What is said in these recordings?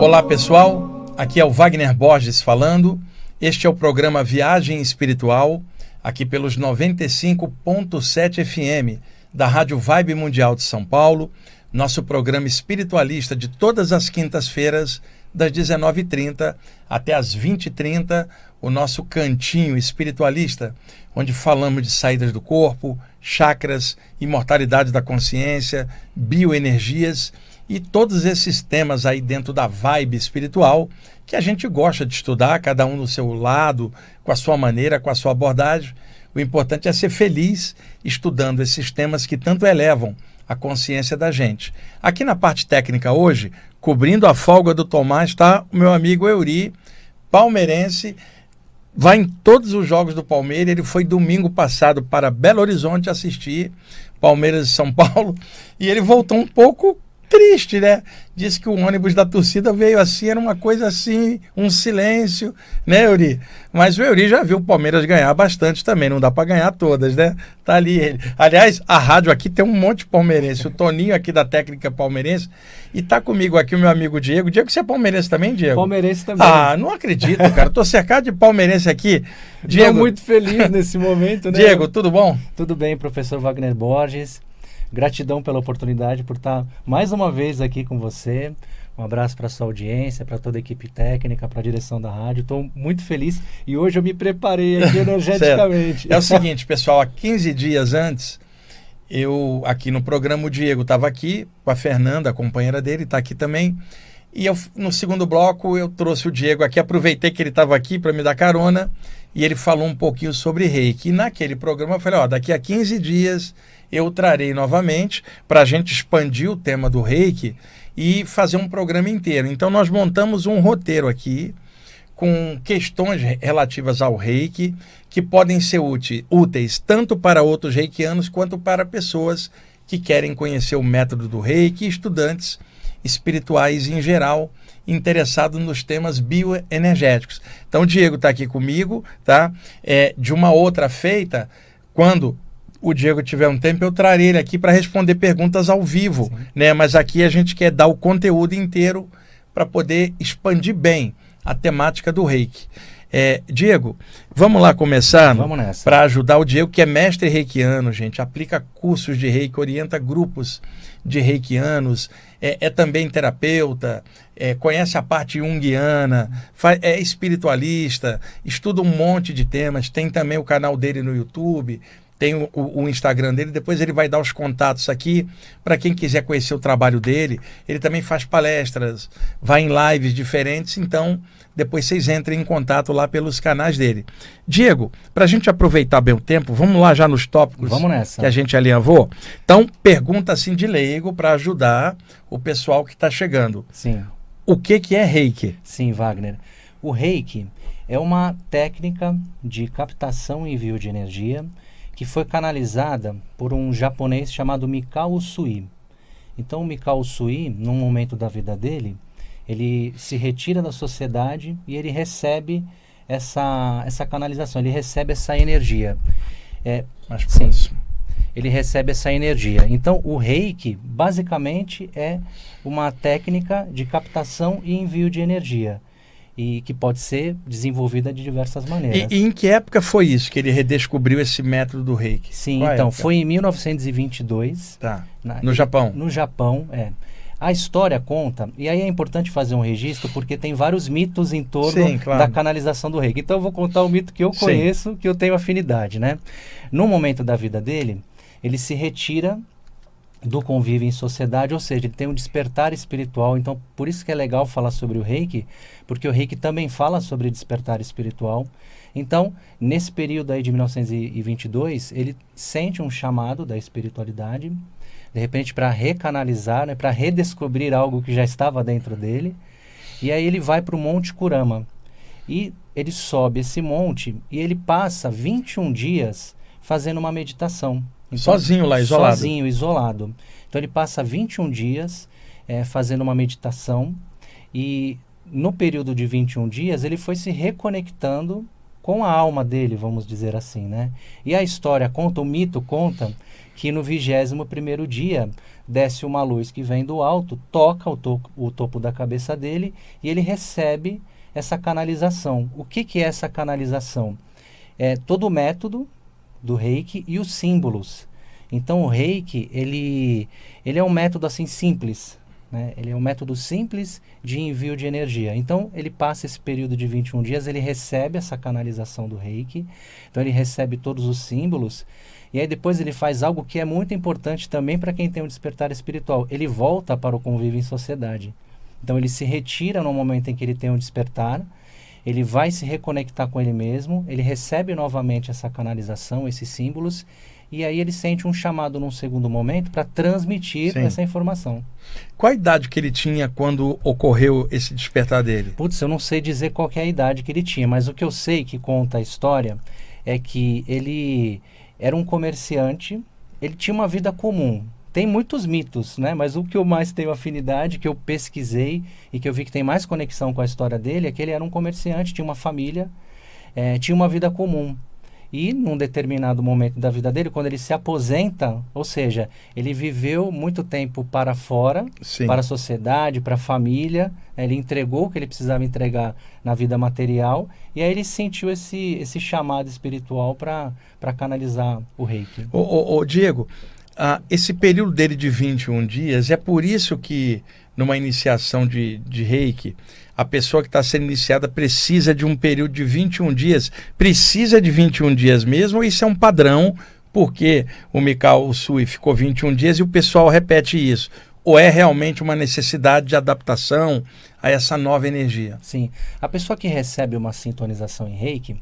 Olá pessoal, aqui é o Wagner Borges falando. Este é o programa Viagem Espiritual, aqui pelos 95.7 FM da Rádio Vibe Mundial de São Paulo, nosso programa espiritualista de todas as quintas-feiras, das 19h30 até as 20h30, o nosso cantinho espiritualista, onde falamos de saídas do corpo, chakras, imortalidade da consciência, bioenergias e todos esses temas aí dentro da vibe espiritual que a gente gosta de estudar, cada um no seu lado, com a sua maneira, com a sua abordagem. O importante é ser feliz estudando esses temas que tanto elevam a consciência da gente. Aqui na parte técnica hoje, cobrindo a folga do Tomás, está o meu amigo Euri, palmeirense, vai em todos os jogos do Palmeiras. Ele foi domingo passado para Belo Horizonte assistir Palmeiras e São Paulo e ele voltou um pouco triste, né? Disse que o ônibus da torcida veio assim, era uma coisa assim, um silêncio, né, Euri? Mas o Euri já viu o Palmeiras ganhar bastante também, não dá para ganhar todas, né? Tá ali ele. Aliás, a rádio aqui tem um monte de palmeirense, o Toninho aqui da técnica palmeirense, e tá comigo aqui o meu amigo Diego. Diego, você é palmeirense também, Diego? Palmeirense também. Ah, não acredito, cara. Tô cercado de palmeirense aqui. Diego, Tô muito feliz nesse momento, né? Diego, tudo bom? Tudo bem, professor Wagner Borges. Gratidão pela oportunidade por estar mais uma vez aqui com você. Um abraço para sua audiência, para toda a equipe técnica, para a direção da rádio. Estou muito feliz e hoje eu me preparei aqui energeticamente. é o seguinte, pessoal, há 15 dias antes, eu aqui no programa, o Diego estava aqui com a Fernanda, a companheira dele, está aqui também. E eu, no segundo bloco eu trouxe o Diego aqui, aproveitei que ele estava aqui para me dar carona e ele falou um pouquinho sobre reiki. E naquele programa eu falei: ó, daqui a 15 dias eu trarei novamente para a gente expandir o tema do reiki e fazer um programa inteiro. Então, nós montamos um roteiro aqui com questões relativas ao reiki que podem ser úteis tanto para outros reikianos quanto para pessoas que querem conhecer o método do reiki estudantes espirituais em geral interessados nos temas bioenergéticos. Então, o Diego está aqui comigo, tá? É, de uma outra feita, quando o Diego tiver um tempo, eu trarei ele aqui para responder perguntas ao vivo, né? Mas aqui a gente quer dar o conteúdo inteiro para poder expandir bem a temática do reiki. É, Diego, vamos lá começar para ajudar o Diego, que é mestre reikiano, gente, aplica cursos de reiki, orienta grupos de reikianos, é, é também terapeuta, é, conhece a parte junguiana, é espiritualista, estuda um monte de temas, tem também o canal dele no YouTube, tem o, o, Instagram dele, depois ele vai dar os contatos aqui para quem quiser conhecer o trabalho dele. Ele também faz palestras, vai em lives diferentes, então depois vocês entrem em contato lá pelos canais dele. Diego, para a gente aproveitar bem o tempo, vamos lá já nos tópicos vamos nessa. que a gente alinhavou? Então, pergunta assim de leigo para ajudar o pessoal que está chegando. Sim. O que, que é reiki? Sim, Wagner. O reiki é uma técnica de captação e envio de energia que foi canalizada por um japonês chamado Mikao Usui. Então, o Mikao Usui, num momento da vida dele, ele se retira da sociedade e ele recebe essa, essa canalização, ele recebe essa energia. É, Mais próximo. Ele recebe essa energia. Então, o reiki, basicamente, é uma técnica de captação e envio de energia e que pode ser desenvolvida de diversas maneiras. E, e, em que época foi isso que ele redescobriu esse método do reiki? Sim, Qual então, época? foi em 1922. Tá. Na, no Japão? No Japão, é. A história conta, e aí é importante fazer um registro, porque tem vários mitos em torno Sim, claro. da canalização do reiki. Então eu vou contar o mito que eu conheço, Sim. que eu tenho afinidade, né? No momento da vida dele, ele se retira do convívio em sociedade, ou seja, ele tem um despertar espiritual. Então, por isso que é legal falar sobre o Reiki, porque o Reiki também fala sobre despertar espiritual. Então, nesse período aí de 1922, ele sente um chamado da espiritualidade, de repente para recanalizar, né, para redescobrir algo que já estava dentro dele. E aí ele vai para o Monte Kurama. E ele sobe esse monte e ele passa 21 dias fazendo uma meditação. Sozinho lá, isolado? Sozinho, isolado. Então ele passa 21 dias é, fazendo uma meditação e no período de 21 dias ele foi se reconectando com a alma dele, vamos dizer assim, né? E a história conta, o mito conta que no vigésimo primeiro dia desce uma luz que vem do alto, toca o, to o topo da cabeça dele e ele recebe essa canalização. O que, que é essa canalização? É todo o método do reiki e os símbolos. Então o reiki, ele, ele é um método assim simples, né? Ele é um método simples de envio de energia. Então, ele passa esse período de 21 dias, ele recebe essa canalização do reiki, então ele recebe todos os símbolos e aí depois ele faz algo que é muito importante também para quem tem um despertar espiritual. Ele volta para o convívio em sociedade. Então ele se retira no momento em que ele tem um despertar, ele vai se reconectar com ele mesmo, ele recebe novamente essa canalização, esses símbolos, e aí ele sente um chamado num segundo momento para transmitir Sim. essa informação. Qual a idade que ele tinha quando ocorreu esse despertar dele? Putz, eu não sei dizer qual é a idade que ele tinha, mas o que eu sei que conta a história é que ele era um comerciante, ele tinha uma vida comum. Tem muitos mitos, né? Mas o que eu mais tenho afinidade, que eu pesquisei e que eu vi que tem mais conexão com a história dele, é que ele era um comerciante, tinha uma família, é, tinha uma vida comum. E num determinado momento da vida dele, quando ele se aposenta, ou seja, ele viveu muito tempo para fora, Sim. para a sociedade, para a família, né? ele entregou o que ele precisava entregar na vida material, e aí ele sentiu esse, esse chamado espiritual para canalizar o reiki. Ô, ô, ô Diego, ah, esse período dele de 21 dias, é por isso que numa iniciação de, de reiki, a pessoa que está sendo iniciada precisa de um período de 21 dias. Precisa de 21 dias mesmo, isso é um padrão, porque o Mikao Sui ficou 21 dias e o pessoal repete isso? Ou é realmente uma necessidade de adaptação a essa nova energia? Sim. A pessoa que recebe uma sintonização em reiki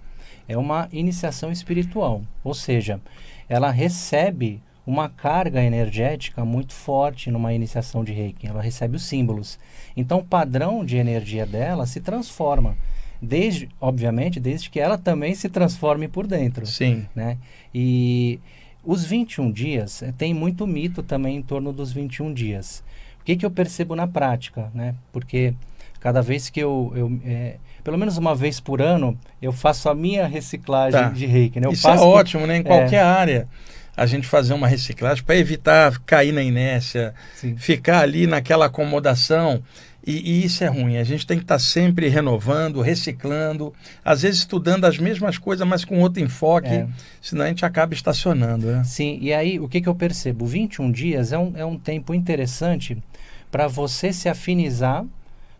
é uma iniciação espiritual, ou seja, ela recebe uma carga energética muito forte numa iniciação de reiki. Ela recebe os símbolos. Então, o padrão de energia dela se transforma. Desde, obviamente, desde que ela também se transforme por dentro. Sim. Né? E os 21 dias, eh, tem muito mito também em torno dos 21 dias. O que, que eu percebo na prática? Né? Porque cada vez que eu, eu é, pelo menos uma vez por ano, eu faço a minha reciclagem tá. de reiki. Né? Eu Isso é ótimo, né? Em qualquer é, área a gente fazer uma reciclagem para evitar cair na inércia, Sim. ficar ali naquela acomodação. E, e, isso é ruim. A gente tem que estar tá sempre renovando, reciclando, às vezes estudando as mesmas coisas, mas com outro enfoque, é. senão a gente acaba estacionando. Né? Sim, e aí o que, que eu percebo? 21 dias é um, é um tempo interessante para você se afinizar,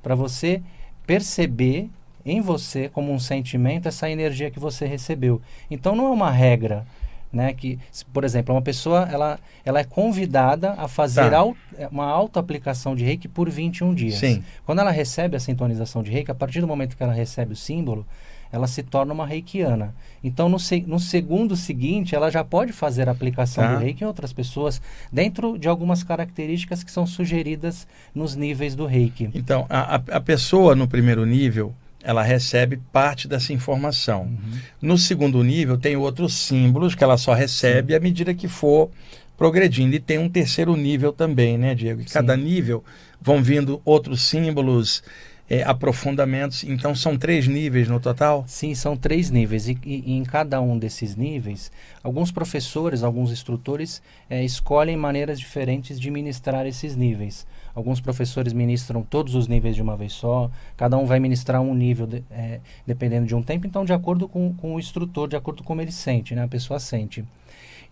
para você perceber em você como um sentimento essa energia que você recebeu. Então não é uma regra né? Que, por exemplo, uma pessoa ela, ela é convidada a fazer tá. É, uma auto-aplicação de reiki por 21 dias. Sim. Quando ela recebe a sintonização de reiki, a partir do momento que ela recebe o símbolo, ela se torna uma reikiana. Então, no, se, no segundo seguinte, ela já pode fazer a aplicação tá. do reiki em outras pessoas, dentro de algumas características que são sugeridas nos níveis do reiki. Então, a, a pessoa no primeiro nível, ela recebe parte dessa informação. Uhum. No segundo nível, tem outros símbolos que ela só recebe Sim. à medida que for progredindo. E tem um terceiro nível também, né, Diego? E cada nível vão vindo outros símbolos, é, aprofundamentos. Então, são três níveis no total? Sim, são três níveis. E, e, e em cada um desses níveis, alguns professores, alguns instrutores é, escolhem maneiras diferentes de ministrar esses níveis. Alguns professores ministram todos os níveis de uma vez só, cada um vai ministrar um nível de, é, dependendo de um tempo, então de acordo com, com o instrutor, de acordo com como ele sente, né? a pessoa sente.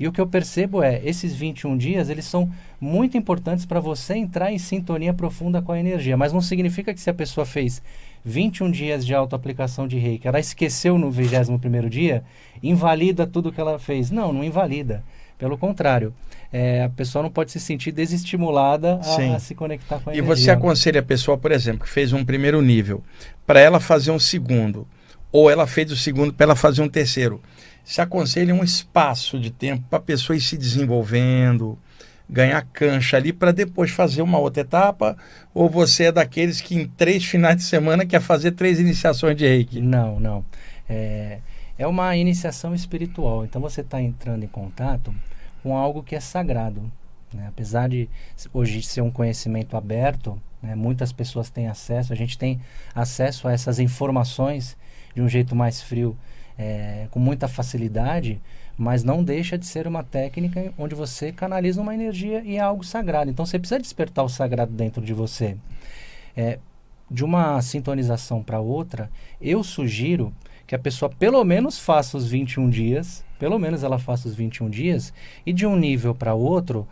E o que eu percebo é, esses 21 dias, eles são muito importantes para você entrar em sintonia profunda com a energia, mas não significa que se a pessoa fez 21 dias de autoaplicação de reiki, ela esqueceu no 21º dia, invalida tudo que ela fez. Não, não invalida. Pelo contrário, é, a pessoa não pode se sentir desestimulada a, a se conectar com a e energia. E você aconselha a pessoa, por exemplo, que fez um primeiro nível, para ela fazer um segundo, ou ela fez o segundo para ela fazer um terceiro. Se aconselha um espaço de tempo para a pessoa ir se desenvolvendo, ganhar cancha ali para depois fazer uma outra etapa? Ou você é daqueles que em três finais de semana quer fazer três iniciações de reiki? Não, não. É, é uma iniciação espiritual. Então você está entrando em contato com algo que é sagrado. Né? Apesar de hoje ser um conhecimento aberto, né? muitas pessoas têm acesso, a gente tem acesso a essas informações de um jeito mais frio é, com muita facilidade, mas não deixa de ser uma técnica onde você canaliza uma energia e é algo sagrado. Então você precisa despertar o sagrado dentro de você. É, de uma sintonização para outra, eu sugiro que a pessoa pelo menos faça os 21 dias, pelo menos ela faça os 21 dias, e de um nível para outro,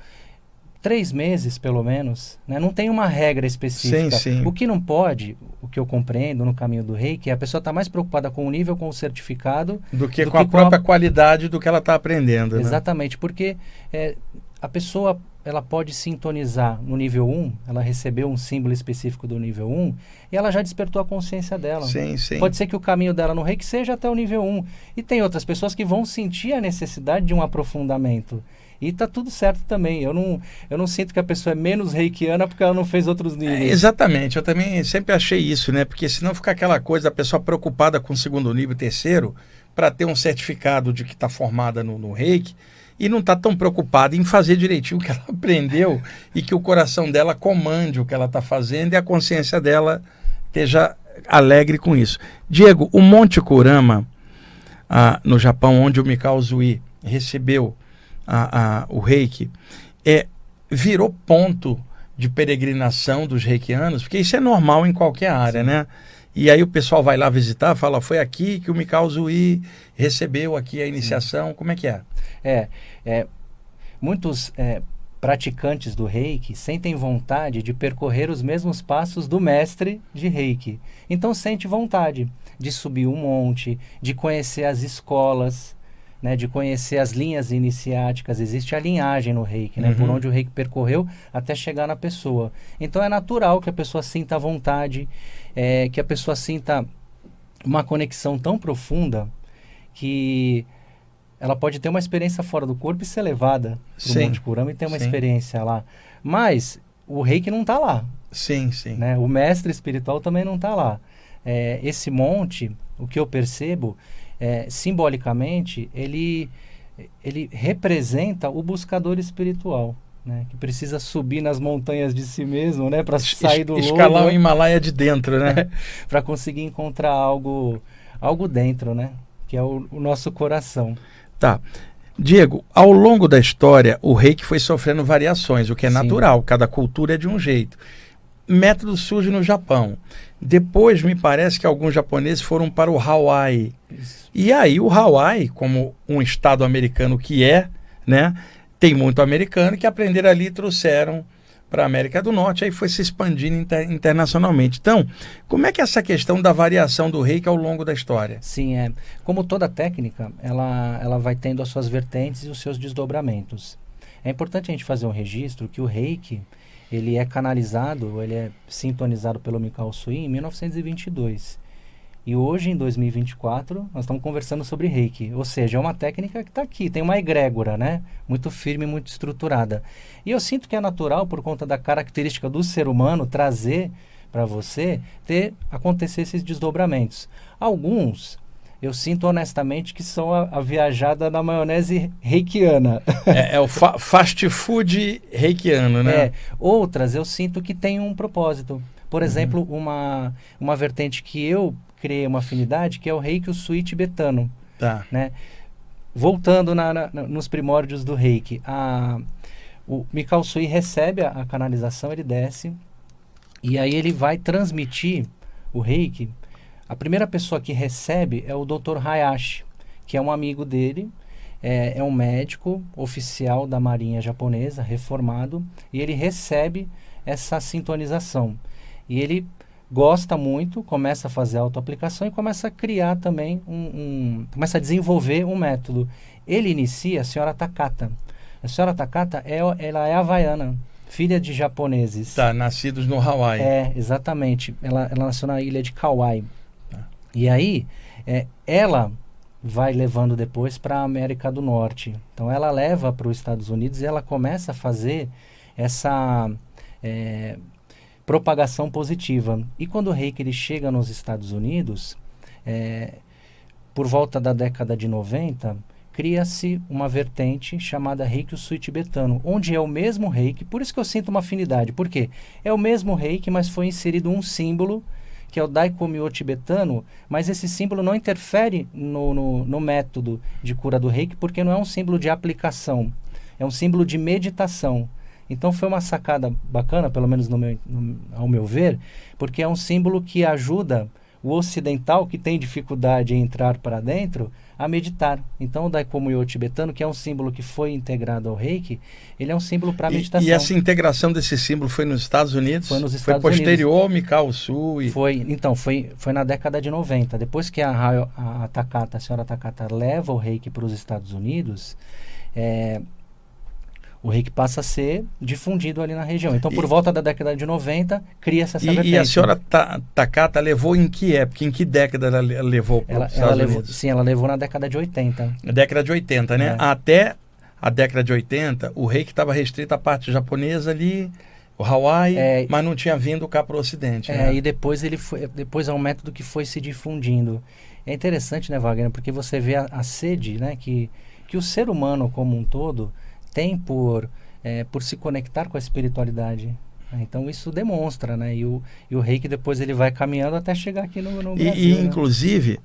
três meses pelo menos, né? não tem uma regra específica. Sim, sim. O que não pode, o que eu compreendo no caminho do rei, que a pessoa está mais preocupada com o nível, com o certificado, do que do com que a própria a... qualidade do que ela está aprendendo. Né? Exatamente, né? porque é, a pessoa ela pode sintonizar no nível 1, ela recebeu um símbolo específico do nível 1, e ela já despertou a consciência dela. Sim, sim. Pode ser que o caminho dela no reiki seja até o nível 1. E tem outras pessoas que vão sentir a necessidade de um aprofundamento. E tá tudo certo também. Eu não, eu não sinto que a pessoa é menos reikiana porque ela não fez outros níveis. É, exatamente. Eu também sempre achei isso, né? Porque senão fica aquela coisa, a pessoa preocupada com o segundo nível, terceiro, para ter um certificado de que está formada no, no reiki e não está tão preocupada em fazer direitinho o que ela aprendeu e que o coração dela comande o que ela está fazendo e a consciência dela esteja alegre com isso. Diego, o Monte Kurama, ah, no Japão, onde o Mikao Zui recebeu a, a, o reiki, é, virou ponto de peregrinação dos reikianos, porque isso é normal em qualquer área, Sim. né? E aí o pessoal vai lá visitar, fala, foi aqui que o Mikao Zui recebeu aqui a iniciação, Sim. como é que é? É, é muitos é, praticantes do reiki sentem vontade de percorrer os mesmos passos do mestre de reiki. Então sente vontade de subir um monte, de conhecer as escolas, né, de conhecer as linhas iniciáticas, existe a linhagem no reiki, né, uhum. por onde o reiki percorreu até chegar na pessoa. Então é natural que a pessoa sinta vontade, é, que a pessoa sinta uma conexão tão profunda que ela pode ter uma experiência fora do corpo e ser levada para o Monte Kurama e ter uma sim. experiência lá. Mas o reiki não está lá. Sim, sim. Né? O mestre espiritual também não está lá. É, esse monte, o que eu percebo é, simbolicamente, ele, ele representa o buscador espiritual. Né, que precisa subir nas montanhas de si mesmo, né, para sair do escalar o Himalaia de dentro, né, para conseguir encontrar algo, algo dentro, né, que é o, o, nosso coração. Tá, Diego, ao longo da história, o reiki foi sofrendo variações, o que é Sim. natural. Cada cultura é de um jeito. Método surge no Japão. Depois, me parece que alguns japoneses foram para o Hawaii. Isso. E aí, o Hawaii, como um estado americano que é, né, tem muito americano que aprenderam ali e trouxeram para a América do Norte, aí foi se expandindo inter, internacionalmente. Então, como é que é essa questão da variação do reiki ao longo da história? Sim, é. Como toda técnica, ela, ela vai tendo as suas vertentes e os seus desdobramentos. É importante a gente fazer um registro que o reiki ele é canalizado, ele é sintonizado pelo Mikao Sui em 1922. E hoje, em 2024, nós estamos conversando sobre reiki. Ou seja, é uma técnica que está aqui, tem uma egrégora, né? Muito firme, muito estruturada. E eu sinto que é natural, por conta da característica do ser humano, trazer para você, ter acontecer esses desdobramentos. Alguns eu sinto honestamente que são a, a viajada na maionese reikiana. É, é o fa fast food reikiano, né? É. Outras eu sinto que tem um propósito. Por uhum. exemplo, uma, uma vertente que eu criei uma afinidade, que é o reiki o suí tibetano. Tá. Né? Voltando na, na, nos primórdios do reiki, a, o Mikao Sui recebe a, a canalização, ele desce, e aí ele vai transmitir o reiki a primeira pessoa que recebe é o Dr. Hayashi, que é um amigo dele, é, é um médico oficial da Marinha Japonesa, reformado, e ele recebe essa sintonização. E ele gosta muito, começa a fazer autoaplicação e começa a criar também um, um, começa a desenvolver um método. Ele inicia a senhora Takata. A senhora Takata é, ela é havaiana, filha de japoneses. Tá, nascidos no Hawaii. É, exatamente. Ela, ela nasceu na ilha de Kauai. E aí, é, ela vai levando depois para a América do Norte. Então, ela leva para os Estados Unidos e ela começa a fazer essa é, propagação positiva. E quando o reiki ele chega nos Estados Unidos, é, por volta da década de 90, cria-se uma vertente chamada Reiki Sui Tibetano, onde é o mesmo Reiki, por isso que eu sinto uma afinidade, porque é o mesmo Reiki, mas foi inserido um símbolo que é o Daikomyo tibetano, mas esse símbolo não interfere no, no, no método de cura do reiki, porque não é um símbolo de aplicação, é um símbolo de meditação. Então foi uma sacada bacana, pelo menos no meu, no, ao meu ver, porque é um símbolo que ajuda o ocidental que tem dificuldade em entrar para dentro a meditar. Então, o Daikomuyo tibetano, que é um símbolo que foi integrado ao Reiki, ele é um símbolo para meditação. E, essa integração desse símbolo foi nos Estados Unidos? Foi nos Estados Unidos. Foi posterior ao Mikao Sul? E... Foi, então, foi, foi na década de 90. Depois que a, a, a Takata, a senhora Takata leva o Reiki para os Estados Unidos, é, o reiki passa a ser difundido ali na região. Então, por e, volta da década de 90, cria-se essa e, vertente. E a senhora ta, Takata levou em que época? Em que década ela levou para os Estados levou? Sim, ela levou na década de 80. Na década de 80, né? É. Até a década de 80, o reiki estava restrito à parte japonesa ali, o Hawaii, é, mas não tinha vindo cá para o Ocidente. É, né? e depois ele foi, depois é um método que foi se difundindo. É interessante, né, Wagner, porque você vê a, a sede, né, que, que o ser humano como um todo tem por, é, por se conectar com a espiritualidade. Né? Então isso demonstra, né? E o, e o reiki depois ele vai caminhando até chegar aqui no, no Brasil. E, e né? inclusive,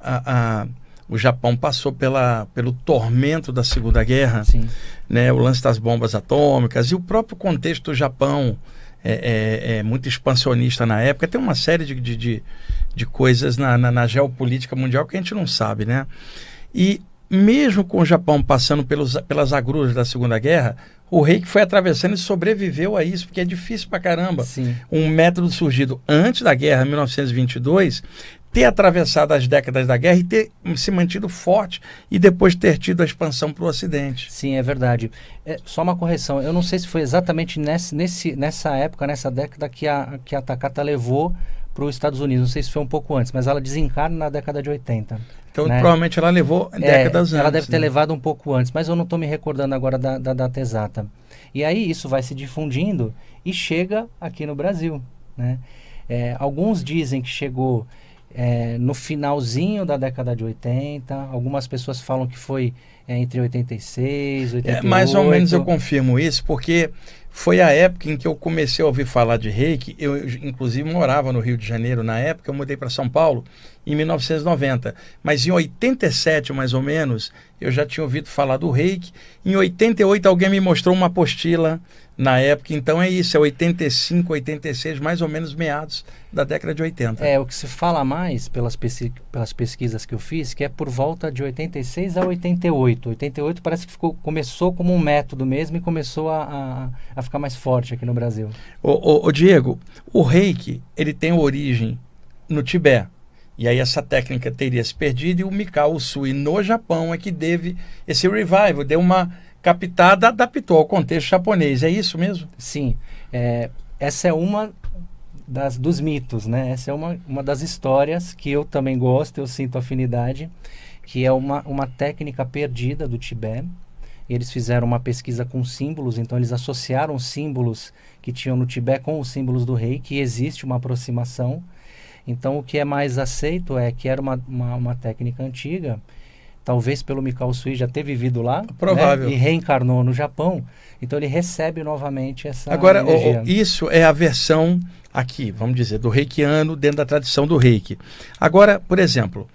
a, a, o Japão passou pela, pelo tormento da Segunda Guerra, Sim. né? o lance das bombas atômicas e o próprio contexto do Japão é, é, é muito expansionista na época. Tem uma série de, de, de, de coisas na, na, na geopolítica mundial que a gente não sabe, né? E mesmo com o Japão passando pelos, pelas agruras da Segunda Guerra, o rei que foi atravessando e sobreviveu a isso, porque é difícil pra caramba. Sim. Um método surgido antes da guerra, 1922, ter atravessado as décadas da guerra e ter se mantido forte e depois ter tido a expansão para o Ocidente. Sim, é verdade. É, só uma correção, eu não sei se foi exatamente nesse, nesse, nessa época, nessa década que a, que a Takata levou para os Estados Unidos. Não sei se foi um pouco antes, mas ela desencarna na década de 80. Então, né? provavelmente ela levou é, décadas é, antes. Ela deve ter né? levado um pouco antes, mas eu não estou me recordando agora da, da, data exata. E aí isso vai se difundindo e chega aqui no Brasil. Né? É, alguns dizem que chegou é, no finalzinho da década de 80, algumas pessoas falam que foi é, entre 86 e 88. É, mais ou menos eu confirmo isso, porque foi a época em que eu comecei a ouvir falar de reiki. Eu, inclusive, morava no Rio de Janeiro na época, eu mudei para São Paulo em 1990. Mas em 87, mais ou menos, eu já tinha ouvido falar do reiki. Em 88, alguém me mostrou uma apostila na época. Então é isso, é 85, 86, mais ou menos meados da década de 80. É, o que se fala mais pelas, pesqui pelas pesquisas que eu fiz, que é por volta de 86 a 88. 88 parece que ficou, começou como um método mesmo e começou a, a, a ficar mais forte aqui no Brasil. O, o, Diego, o reiki, ele tem origem no Tibete. E aí essa técnica teria se perdido e o Mikao Usui no Japão é que teve esse revival, deu uma captada, adaptou ao contexto japonês. É isso mesmo? Sim. É, essa é uma das, dos mitos, né? Essa é uma, uma das histórias que eu também gosto, eu sinto afinidade, que é uma, uma técnica perdida do Tibete. Eles fizeram uma pesquisa com símbolos, então eles associaram símbolos que tinham no Tibete com os símbolos do rei, que existe uma aproximação. Então, o que é mais aceito é que era uma, uma, uma técnica antiga, talvez pelo Mikao Sui já ter vivido lá Provável. Né, e reencarnou no Japão. Então, ele recebe novamente essa Agora, o, isso é a versão aqui, vamos dizer, do reikiano dentro da tradição do reiki. Agora, por exemplo,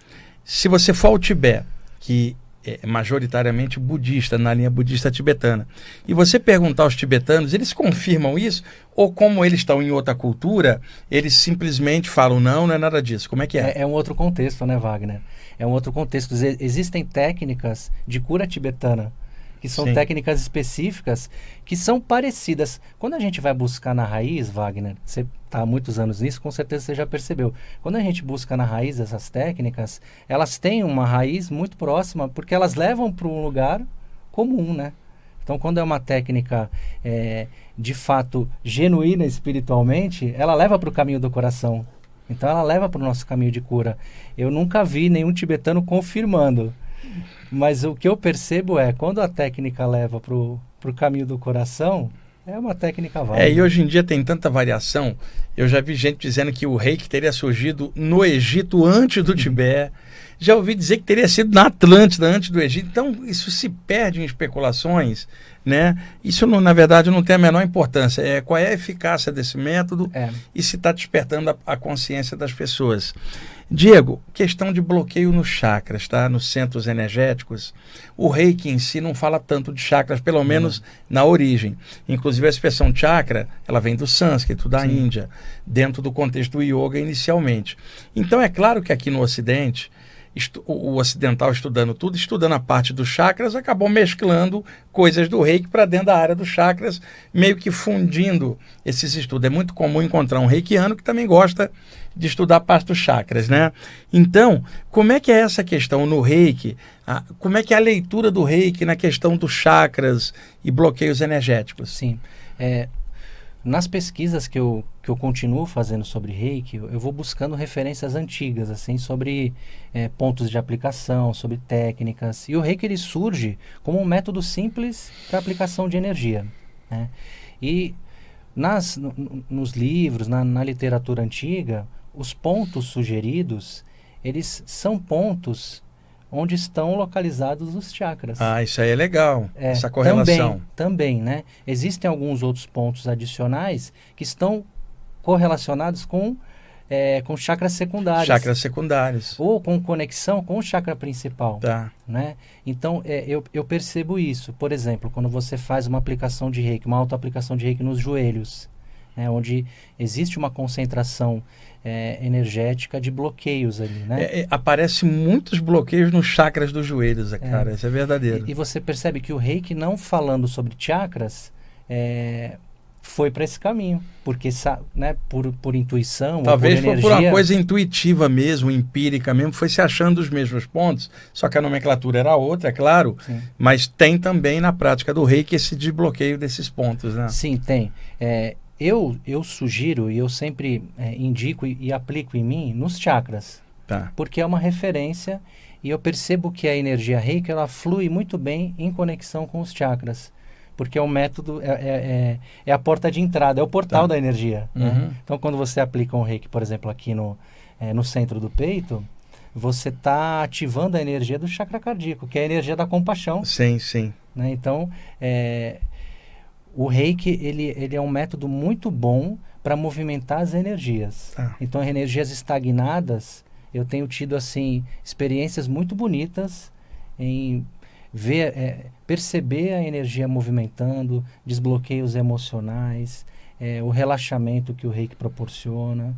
se você for ao Tibete, que é majoritariamente budista, na linha budista tibetana. E você perguntar aos tibetanos, eles confirmam isso? Ou como eles estão em outra cultura, eles simplesmente falam, não, não é nada disso. Como é que é? É, é um outro contexto, né, Wagner? É um outro contexto. Existem técnicas de cura tibetana que são Sim. técnicas específicas que são parecidas. Quando a gente vai buscar na raiz, Wagner, você está há muitos anos nisso, com certeza você já percebeu. Quando a gente busca na raiz essas técnicas, elas têm uma raiz muito próxima, porque elas levam para um lugar comum, né? Então, quando é uma técnica é, de fato genuína espiritualmente, ela leva para o caminho do coração. Então, ela leva para o nosso caminho de cura. Eu nunca vi nenhum tibetano confirmando mas o que eu percebo é, quando a técnica leva para o caminho do coração, É uma técnica válida. É, e hoje em dia tem tanta variação. Eu já vi gente dizendo que o reiki teria surgido no Egito antes do Tibete. Já ouvi dizer que teria sido na Atlântida antes do Egito. Então, isso se perde em especulações, né? Isso, não, na verdade, não tem a menor importância. É qual é a eficácia desse método é. e se está despertando a, a, consciência das pessoas. Diego, questão de bloqueio nos chakras, tá? Nos centros energéticos. O reiki em si não fala tanto de chakras, pelo menos na origem. Inclusive, a expressão chakra, ela vem do sânscrito, da Sim. Índia, dentro do contexto do yoga inicialmente. Então, é claro que aqui no Ocidente o ocidental estudando tudo, estudando a parte dos chakras, acabou mesclando coisas do reiki para dentro da área dos chakras, meio que fundindo esses estudos. É muito comum encontrar um reikiano que também gosta de estudar a parte dos chakras, né? Então, como é que é essa questão no reiki? como é que é a leitura do reiki na questão dos chakras e bloqueios energéticos? Sim. É, nas pesquisas que eu, que eu continuo fazendo sobre reiki, eu vou buscando referências antigas, assim, sobre é, pontos de aplicação, sobre técnicas. E o reiki ele surge como um método simples para aplicação de energia. Né? E nas, no, nos livros, na, na literatura antiga, os pontos sugeridos, eles são pontos onde estão localizados os chakras. Ah, isso aí é legal, é, essa correlação. Também, também, né? Existem alguns outros pontos adicionais que estão correlacionados com é, com chakras secundários. Chakras secundários. Ou com conexão com o chakra principal. Tá. Né? Então, é, eu, eu percebo isso. Por exemplo, quando você faz uma aplicação de reiki, uma auto-aplicação de reiki nos joelhos, né? onde existe uma concentração é, energética de bloqueios ali, né? É, é, aparece muitos bloqueios nos chakras dos joelhos, é, cara, isso é verdadeiro. E, e, você percebe que o reiki, não falando sobre chakras, é, foi para esse caminho, porque né, por, por intuição, talvez por, energia... por uma coisa intuitiva mesmo, empírica mesmo, foi se achando os mesmos pontos, só que a nomenclatura era outra, é claro, Sim. mas tem também na prática do reiki esse desbloqueio desses pontos, né? Sim, tem. É, eu, eu sugiro e eu sempre é, indico e, e, aplico em mim nos chakras. Tá. Porque é uma referência e eu percebo que a energia reiki ela flui muito bem em conexão com os chakras. Porque é um método, é, é, é, é a porta de entrada, é o portal tá. da energia. Né? Uhum. Né? Então, quando você aplica um reiki, por exemplo, aqui no, é, no centro do peito, você está ativando a energia do chakra cardíaco, que é a energia da compaixão. Sim, sim. Né? Então, é, o reiki ele, ele é um método muito bom para movimentar as energias. Ah. Então, energias estagnadas, eu tenho tido assim experiências muito bonitas em ver, é, perceber a energia movimentando, desbloqueios emocionais, é, o relaxamento que o reiki proporciona.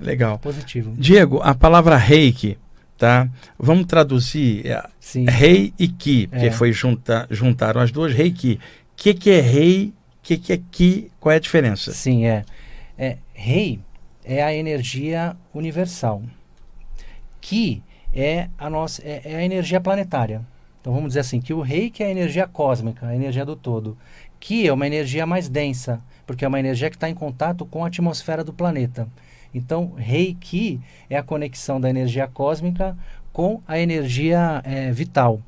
Legal. Positivo. Diego, a palavra reiki, tá? Vamos traduzir é, Sim. rei e ki, porque é. foi junta, juntaram as duas, rei e ki que, que é rei, o que, que é ki, qual é a diferença? Sim, é. é. Rei é a energia universal. Ki é a, nossa, é, é, a energia planetária. Então vamos dizer assim, que o rei que é a energia cósmica, a energia do todo. Ki é uma energia mais densa, porque é uma energia que está em contato com a atmosfera do planeta. Então, rei Ki é a conexão da energia cósmica com a energia é, vital.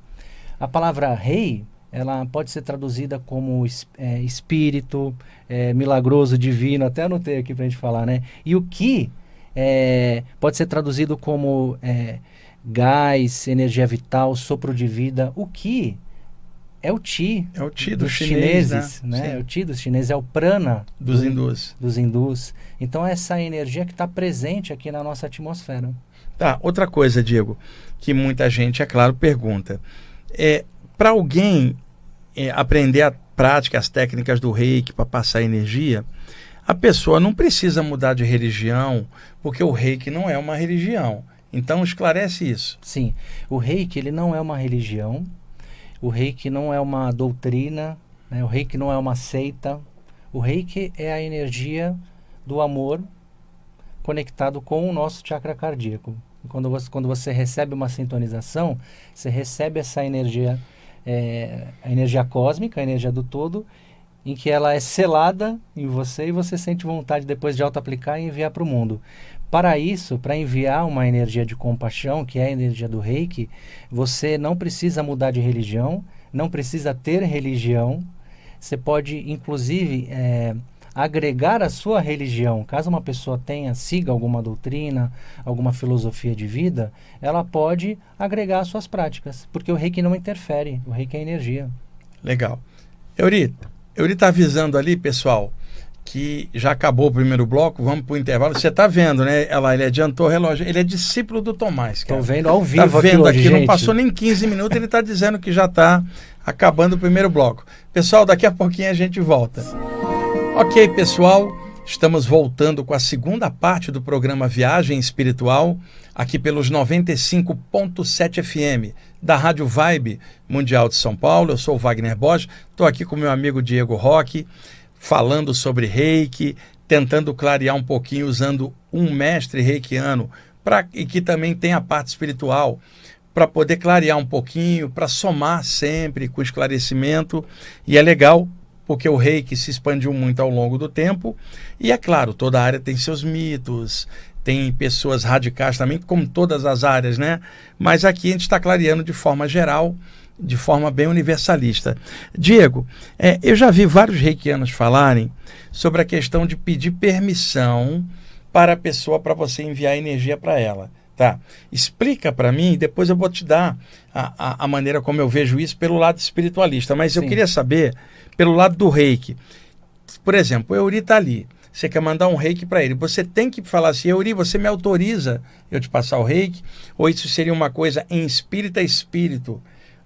A palavra rei ela pode ser traduzida como é, espírito, é, milagroso, divino, até anotei aqui para a gente falar, né? E o que é, pode ser traduzido como é, gás, energia vital, sopro de vida. O que é o Ti. É o Ti dos, dos chinês, chineses, né? né? É o Ti dos chineses, é o prana dos do, hindus. Dos hindus. Então, essa energia que está presente aqui na nossa atmosfera. Tá, outra coisa, Diego, que muita gente, é claro, pergunta. É, para alguém é, aprender a prática, as técnicas do reiki para passar energia, a pessoa não precisa mudar de religião, porque o reiki não é uma religião. Então esclarece isso. Sim, o reiki ele não é uma religião, o reiki não é uma doutrina, né? o reiki não é uma seita. O reiki é a energia do amor conectado com o nosso chakra cardíaco. Quando você, quando você recebe uma sintonização, você recebe essa energia é, a energia cósmica, a energia do todo, em que ela é selada em você e você sente vontade depois de auto-aplicar e enviar para o mundo. Para isso, para enviar uma energia de compaixão, que é a energia do reiki, você não precisa mudar de religião, não precisa ter religião, você pode, inclusive, é, agregar a sua religião. Caso uma pessoa tenha, siga alguma doutrina, alguma filosofia de vida, ela pode agregar as suas práticas, porque o reiki não interfere, o reiki é energia. Legal. Euri, Euri está avisando ali, pessoal, que já acabou o primeiro bloco, vamos para o intervalo. Você está vendo, né? Ela, ele adiantou o relógio. Ele é discípulo do Tomás. Estou vendo ao vivo tá vendo aqui, aqui não passou nem 15 minutos, ele está dizendo que já está acabando o primeiro bloco. Pessoal, daqui a pouquinho a gente volta. Ok, pessoal, estamos voltando com a segunda parte do programa Viagem Espiritual, aqui pelos 95.7 FM da Rádio Vibe Mundial de São Paulo. Eu sou o Wagner Borges, estou aqui com meu amigo Diego Roque, falando sobre reiki, tentando clarear um pouquinho usando um mestre reikiano pra, e que também tem a parte espiritual para poder clarear um pouquinho, para somar sempre com esclarecimento. E é legal porque o reiki se expandiu muito ao longo do tempo. E é claro, toda área tem seus mitos, tem pessoas radicais também, como todas as áreas, né? Mas aqui a gente está clareando de forma geral, de forma bem universalista. Diego, é, eu já vi vários reikianos falarem sobre a questão de pedir permissão para a pessoa para você enviar energia para ela. Tá. Explica para mim, depois eu vou te dar a, a, a, maneira como eu vejo isso pelo lado espiritualista. Mas Sim. eu queria saber, pelo lado do reiki. Por exemplo, o Euri está ali. Você quer mandar um reiki para ele. Você tem que falar assim, Euri, você me autoriza eu te passar o reiki? Ou isso seria uma coisa em espírito a espírito,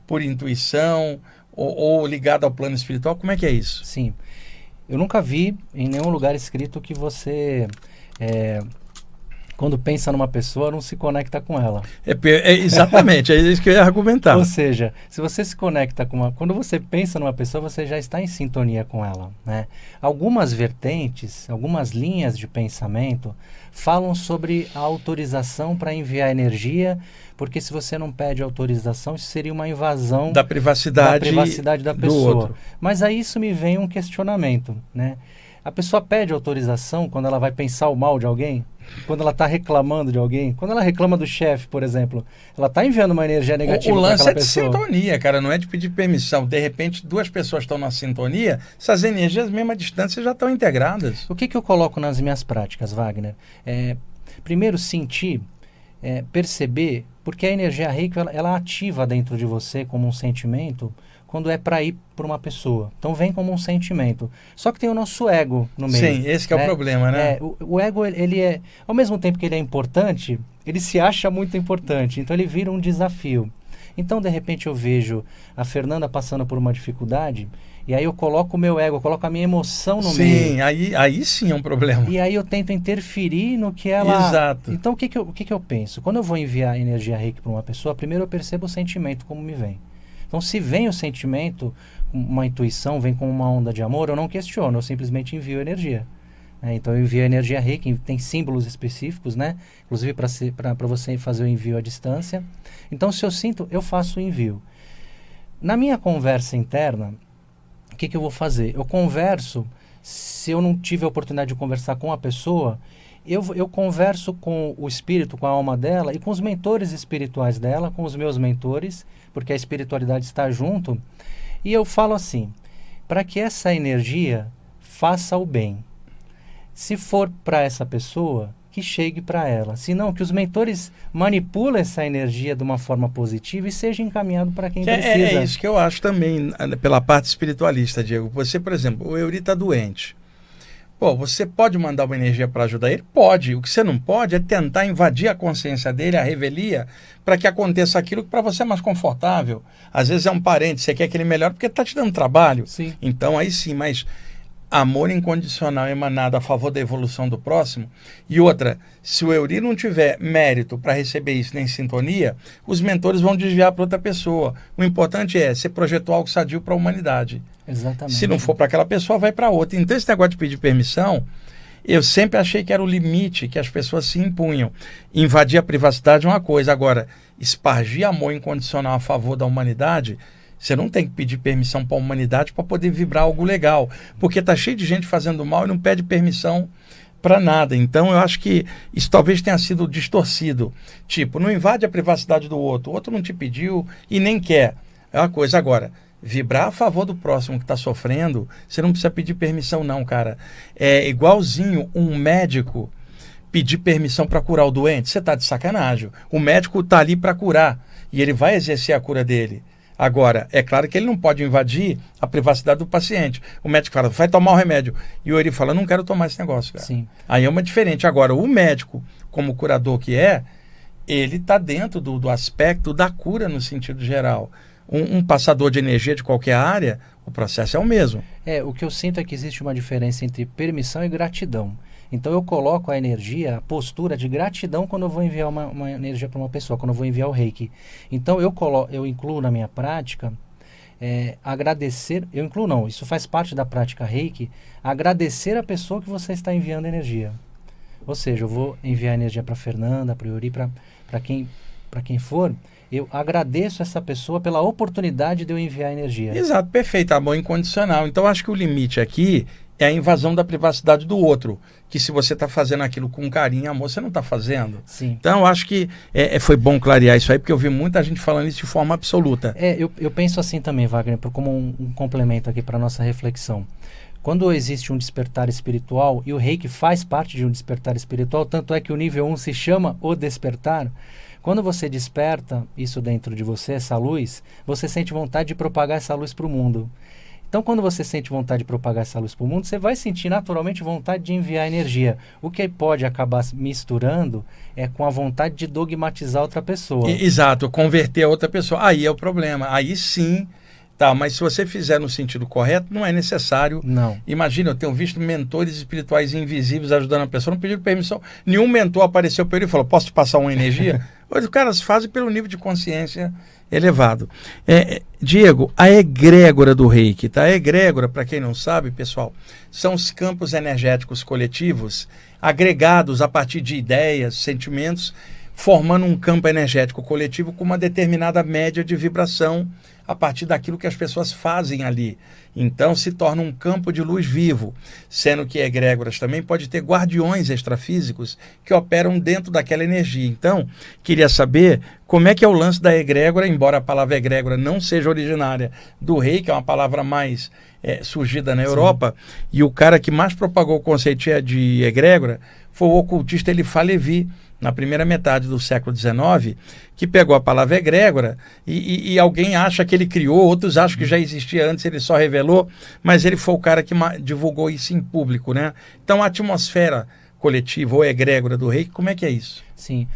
por intuição, ou, ou ligado ao plano espiritual? Como é que é isso? Sim. Eu nunca vi em nenhum lugar escrito que você é, quando pensa numa pessoa, não se conecta com ela. É, é exatamente, é isso que eu ia argumentar. Ou seja, se você se conecta com uma. Quando você pensa numa pessoa, você já está em sintonia com ela. Né? Algumas vertentes, algumas linhas de pensamento falam sobre a autorização para enviar energia, porque se você não pede autorização, isso seria uma invasão da privacidade, da, privacidade da pessoa. Mas aí isso me vem um questionamento, né? A pessoa pede autorização quando ela vai pensar o mal de alguém? Quando ela está reclamando de alguém? Quando ela reclama do chefe, por exemplo, ela está enviando uma energia negativa para aquela pessoa? O lance é de sintonia, cara, não é de pedir permissão. De repente, duas pessoas estão na sintonia, essas energias, mesmo à distância, já estão integradas. O que, que eu coloco nas minhas práticas, Wagner? É, primeiro, sentir, é, perceber, porque a energia reiki, ela, ela ativa dentro de você como um sentimento quando é para ir para uma pessoa. Então vem como um sentimento. Só que tem o nosso ego no meio. Sim, esse é né? o problema, né? É, o, o, ego, ele é, ao mesmo tempo que ele é importante, ele se acha muito importante. Então ele vira um desafio. Então, de repente, eu vejo a Fernanda passando por uma dificuldade e aí eu coloco o meu ego, eu coloco a minha emoção no sim, meio. Sim, aí, aí sim é um problema. E aí eu tento interferir no que ela... Exato. Então, o que, que, eu, o que, que eu penso? Quando eu vou enviar energia reiki para uma pessoa, primeiro eu percebo o sentimento como me vem. Então, se vem o sentimento, uma intuição, vem com uma onda de amor, eu não questiono, eu simplesmente envio energia. É, então, eu envio energia reiki, tem símbolos específicos, né? Inclusive para você fazer o envio à distância. Então, se eu sinto, eu faço o envio. Na minha conversa interna, o que, que eu vou fazer? Eu converso, se eu não tive a oportunidade de conversar com a pessoa, eu, eu converso com o espírito, com a alma dela e com os mentores espirituais dela, com os meus mentores, porque a espiritualidade está junto. E eu falo assim: para que essa energia faça o bem. Se for para essa pessoa, que chegue para ela. Se não, que os mentores manipulem essa energia de uma forma positiva e seja encaminhado para quem é, precisa. É isso que eu acho também, pela parte espiritualista, Diego. Você, por exemplo, o Euri está doente. Pô, você pode mandar uma energia para ajudar ele? Pode. O que você não pode é tentar invadir a consciência dele, a revelia, para que aconteça aquilo que para você é mais confortável. Às vezes é um parente, você quer que ele melhore porque está te dando trabalho. Sim. Então aí sim, mas amor incondicional emanado a favor da evolução do próximo. E outra, se o Euri não tiver mérito para receber isso nem sintonia, os mentores vão desviar para outra pessoa. O importante é você projetou algo sadio para a humanidade. Exatamente. Se não for para aquela pessoa, vai para outra. Então, esse negócio de pedir permissão, eu sempre achei que era o limite que as pessoas se impunham. Invadir a privacidade é uma coisa, agora, espargir amor incondicional a favor da humanidade você não tem que pedir permissão para a humanidade para poder vibrar algo legal, porque tá cheio de gente fazendo mal e não pede permissão para nada. Então eu acho que isso talvez tenha sido distorcido. Tipo, não invade a privacidade do outro, o outro não te pediu e nem quer. É uma coisa agora. vibrar a favor do próximo que está sofrendo, você não precisa pedir permissão, não, cara. É igualzinho um médico pedir permissão para curar o doente. Você está de sacanagem. O médico está ali para curar e ele vai exercer a cura dele. Agora, é claro que ele não pode invadir a privacidade do paciente. O médico fala, vai tomar o remédio. E o Eri fala, não quero tomar esse negócio, cara. Sim. Aí é uma diferente. Agora, o médico, como curador que é, ele está dentro do, do aspecto da cura no sentido geral um, um, passador de energia de qualquer área, o processo é o mesmo. É, o que eu sinto é que existe uma diferença entre permissão e gratidão. Então eu coloco a energia, a postura de gratidão quando eu vou enviar uma, uma energia para uma pessoa, quando eu vou enviar o reiki. Então eu, colo, eu incluo na minha prática é, agradecer, eu incluo não, isso faz parte da prática reiki, agradecer a pessoa que você está enviando energia. Ou seja, eu vou enviar energia para Fernanda, para Yuri, para quem, quem for, eu agradeço essa pessoa pela oportunidade de eu enviar energia. Exato, perfeito, amor incondicional. Então acho que o limite aqui é a invasão da privacidade do outro. Que se você está fazendo aquilo com carinho e amor, você não está fazendo. Sim. Então, acho que é, é, foi bom clarear isso aí, porque eu vi muita gente falando isso de forma absoluta. É, eu, eu penso assim também, Wagner, como um, um complemento aqui para nossa reflexão. Quando existe um despertar espiritual, e o reiki faz parte de um despertar espiritual, tanto é que o nível 1 se chama o despertar, quando você desperta isso dentro de você, essa luz, você sente vontade de propagar essa luz para o mundo. Então, quando você sente vontade de propagar essa luz para o mundo, você vai sentir naturalmente vontade de enviar energia. O que pode acabar misturando é com a vontade de dogmatizar outra pessoa. Exato, converter a outra pessoa. Aí é o problema. Aí sim Tá, mas se você fizer no sentido correto, não é necessário. Não. Imagina, eu tenho visto mentores espirituais invisíveis ajudando a pessoa, não pediram permissão. Nenhum mentor apareceu para ele e falou: Posso te passar uma energia? Os caras fazem pelo nível de consciência elevado. É, é, Diego, a egrégora do reiki, tá? A egrégora, para quem não sabe, pessoal, são os campos energéticos coletivos agregados a partir de ideias, sentimentos, formando um campo energético coletivo com uma determinada média de vibração a partir daquilo que as pessoas fazem ali. Então se torna um campo de luz vivo, sendo que egrégoras também pode ter guardiões extrafísicos que operam dentro daquela energia. Então, queria saber como é que é o lance da egrégora, embora a palavra egrégora não seja originária do rei, que é uma palavra mais é, surgida na Europa, Sim. e o cara que mais propagou o conceito de egrégora foi o ocultista Levi, na primeira metade do século XIX, que pegou a palavra egrégora e, e, e, alguém acha que ele criou, outros acham que já existia antes, ele só revelou, mas ele foi o cara que divulgou isso em público, né? Então a atmosfera coletiva ou egrégora do rei, como é que é isso? Sim,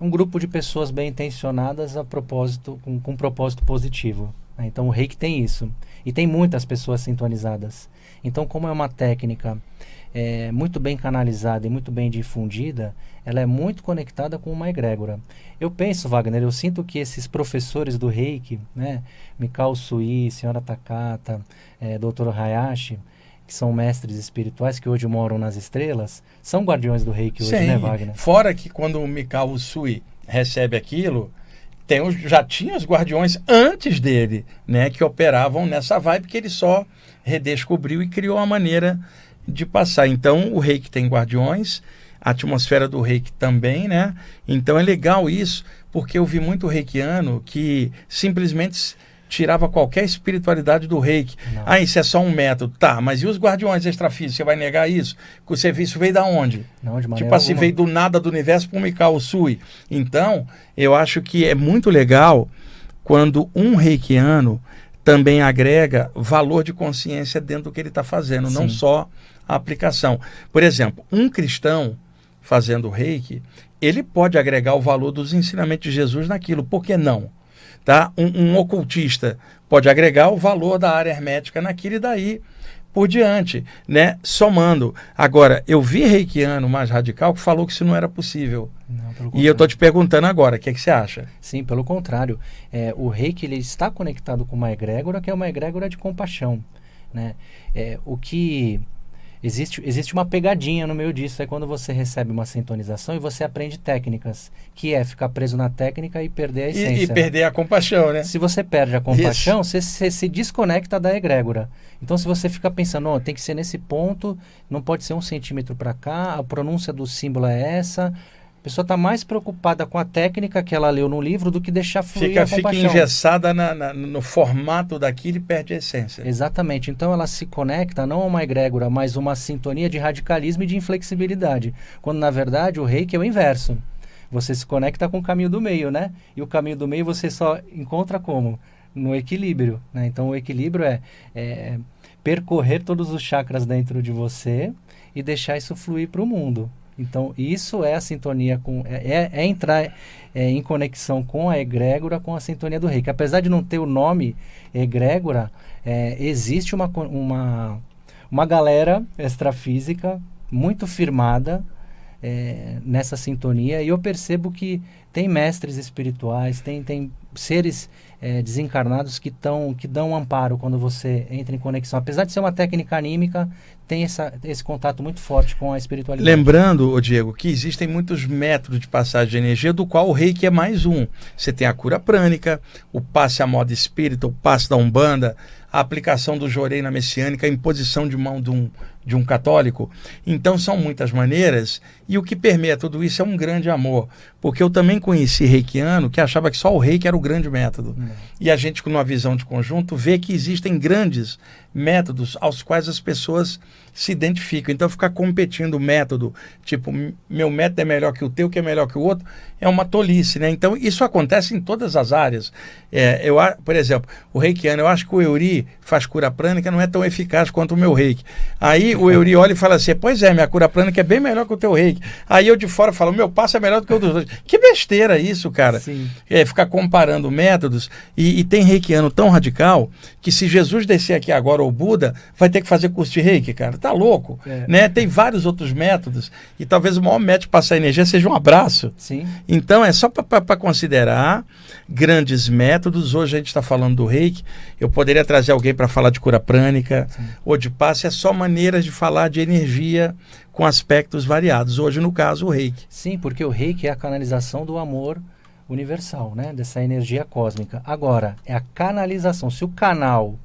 um grupo de pessoas bem intencionadas a propósito, com, com um propósito positivo. Né? Então o reiki tem isso. E tem muitas pessoas sintonizadas. Então, como é uma técnica é, muito bem canalizada e muito bem difundida, ela é muito conectada com uma egrégora. Eu penso, Wagner, eu sinto que esses professores do reiki, né, Mikao Sui, Senhora Takata, é, Dr. Hayashi, que são mestres espirituais que hoje moram nas estrelas, são guardiões do reiki hoje, Sim. né, Wagner? Fora que quando o Mikao Sui recebe aquilo, tem os, já tinha os guardiões antes dele, né, que operavam nessa vibe que ele só redescobriu e criou a maneira de passar. Então, o reiki tem guardiões, a atmosfera do reiki também, né? Então é legal isso, porque eu vi muito reikiano que simplesmente tirava qualquer espiritualidade do reiki. Não. Ah, isso é só um método. Tá, mas e os guardiões extrafísicos? Você vai negar isso? O serviço veio da onde? Não, de tipo assim, alguma. veio do nada do universo para o Mikao Sui. Então, eu acho que é muito legal quando um reikiano também agrega valor de consciência dentro do que ele está fazendo, Sim. não só a aplicação. Por exemplo, um cristão fazendo reiki, ele pode agregar o valor dos ensinamentos de Jesus naquilo, por que não? Tá? Um, um ocultista pode agregar o valor da área hermética naquilo e daí por diante, né? Somando. Agora, eu vi reikiano mais radical que falou que isso não era possível. Não, e eu estou te perguntando agora, o que, é que você acha? Sim, pelo contrário. É, o reiki ele está conectado com uma egrégora que é uma egrégora de compaixão. Né? É, o que Existe, existe uma pegadinha no meio disso, é quando você recebe uma sintonização e você aprende técnicas, que é ficar preso na técnica e perder a essência. E, e perder a compaixão, né? Se você perde a compaixão, você, você, se desconecta da egrégora. Então, se você fica pensando, oh, tem que ser nesse ponto, não pode ser um centímetro para cá, a pronúncia do símbolo é essa, pessoa está mais preocupada com a técnica que ela leu no livro do que deixar fluir fica, a compaixão. Fica engessada na, na, no formato daquilo e perde a essência. Exatamente. Então ela se conecta não a uma egrégora, mas uma sintonia de radicalismo e de inflexibilidade. Quando na verdade o reiki é o inverso. Você se conecta com o caminho do meio, né? E o caminho do meio você só encontra como? No equilíbrio. Né? Então o equilíbrio é, é percorrer todos os chakras dentro de você e deixar isso fluir para o mundo. Então, isso é a sintonia com. É, é, é entrar é, em conexão com a egrégora, com a sintonia do reiki. Apesar de não ter o nome egrégora, é, existe uma, uma, uma galera extrafísica muito firmada é, nessa sintonia e eu percebo que tem mestres espirituais, tem, tem seres é, desencarnados que, tão, que dão amparo quando você entra em conexão. Apesar de ser uma técnica anímica, tem essa, esse contato muito forte com a espiritualidade. Lembrando, Diego, que existem muitos métodos de passagem de energia, do qual o reiki é mais um. Você tem a cura prânica, o passe à moda espírita, o passe da Umbanda, a aplicação do jorei na messiânica, a imposição de mão de um, de um católico. Então são muitas maneiras e o que permeia tudo isso é um grande amor. Porque eu também conheci reikiano que achava que só o reiki era o grande método. Uhum. E a gente, com uma visão de conjunto, vê que existem grandes métodos aos quais as pessoas se identificam. Então, ficar competindo método, tipo, meu método é melhor que o teu, que é melhor que o outro, é uma tolice, né? Então, isso acontece em todas as áreas. É, eu, por exemplo, o reikiano, eu acho que o Euri faz cura prânica não é tão eficaz quanto o meu reiki. Aí o Euri olha e fala assim: Pois é, minha cura prânica é bem melhor que o teu reiki. Aí eu de fora falo: Meu passo é melhor do que o dos dois. Que besteira isso, cara. Sim. É, ficar comparando métodos. E, e tem reikiano tão radical que se Jesus descer aqui agora, ou Buda, vai ter que fazer curso de reiki, cara. Tá louco. É. Né? Tem vários outros métodos. E talvez o maior método de passar energia seja um abraço. Sim. Então é só para considerar grandes métodos. Hoje a gente está falando do reiki. Eu poderia trazer alguém para falar de cura prânica Sim. ou de passe. É só maneiras de falar de energia com aspectos variados. Hoje, no caso, o reiki. Sim, porque o reiki é a canalização do amor universal, né? Dessa energia cósmica. Agora, é a canalização. Se o canal,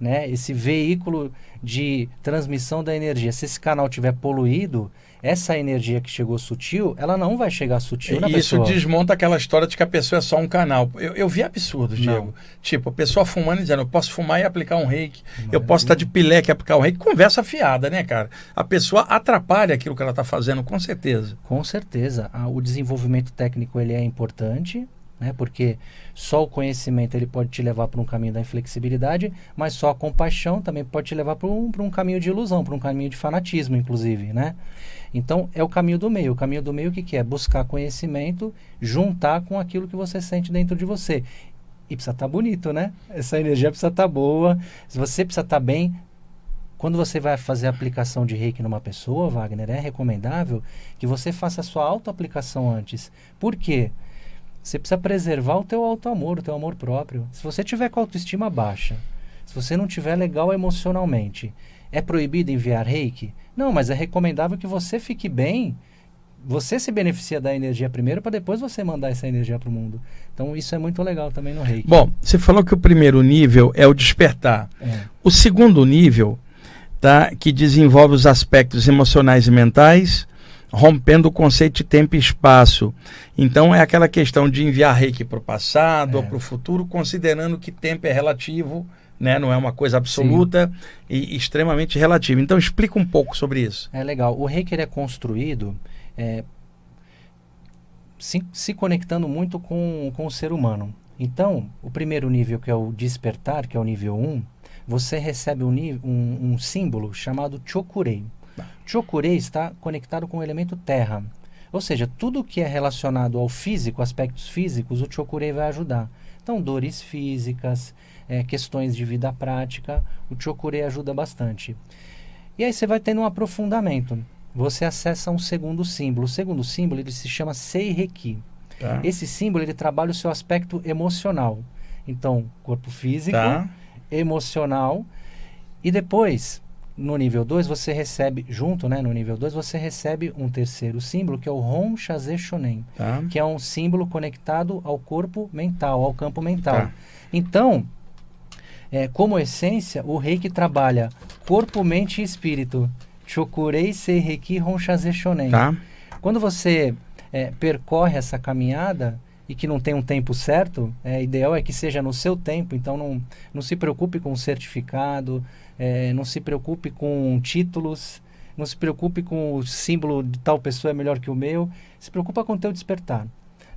né? Esse veículo de transmissão da energia, se esse canal tiver poluído, essa energia que chegou sutil, ela não vai chegar sutil e na Isso pessoa. desmonta aquela história de que a pessoa é só um canal. Eu, eu vi absurdos, Diego. Tipo, a pessoa fumando e dizendo, eu posso fumar e aplicar um reiki. eu posso estar de pileque e aplicar um reiki. Conversa fiada, né, cara? A pessoa atrapalha aquilo que ela está fazendo, com certeza. Com certeza. O desenvolvimento técnico, ele é importante, né? Porque só o conhecimento ele pode te levar para um caminho da inflexibilidade, mas só a compaixão também pode te levar para um, um caminho de ilusão, para um caminho de fanatismo, inclusive, né? Então é o caminho do meio. O caminho do meio o que, que é? Buscar conhecimento, juntar com aquilo que você sente dentro de você. E precisa estar tá bonito, né? Essa energia precisa estar tá boa. Se você precisa estar tá bem, quando você vai fazer a aplicação de reiki numa pessoa, Wagner, é recomendável que você faça a sua auto-aplicação antes. Por quê? Você precisa preservar o teu auto-amor, o teu amor próprio. Se você tiver com a autoestima baixa, se você não tiver legal emocionalmente, é proibido enviar reiki? Não, mas é recomendável que você fique bem. Você se beneficia da energia primeiro para depois você mandar essa energia para o mundo. Então isso é muito legal também no reiki. Bom, você falou que o primeiro nível é o despertar. É. O segundo nível, tá, que desenvolve os aspectos emocionais e mentais, rompendo o conceito de tempo e espaço. Então é aquela questão de enviar reiki para o passado é. ou para o futuro, considerando que tempo é relativo, né? não é uma coisa absoluta Sim. e extremamente relativa. Então explica um pouco sobre isso. É legal. O reiki é construído é, se, se conectando muito com, com o ser humano. Então, o primeiro nível, que é o despertar, que é o nível 1, você recebe um, um, um símbolo chamado Chokurei. Chokurei está conectado com o elemento terra. Ou seja, tudo que é relacionado ao físico, aspectos físicos, o Chokurei vai ajudar. Então, dores físicas, é, questões de vida prática, o Chokurei ajuda bastante. E aí você vai tendo um aprofundamento. Você acessa um segundo símbolo. O segundo símbolo ele se chama Seireki. Tá. Esse símbolo ele trabalha o seu aspecto emocional. Então, corpo físico, tá. emocional. E depois, no nível 2, você recebe, junto, né, no nível 2, você recebe um terceiro símbolo, que é o Hon Shaze Shonen, tá. que é um símbolo conectado ao corpo mental, ao campo mental. Tá. Então, é, como essência, o reiki trabalha corpo, mente e espírito. Chokurei Seireki Hon Shaze Shonen. Tá. Quando você é, percorre essa caminhada e que não tem um tempo certo, é, ideal é que seja no seu tempo, então não, não se preocupe com certificado, é, não se preocupe com títulos, não se preocupe com o símbolo de tal pessoa é melhor que o meu, se preocupa com o teu despertar.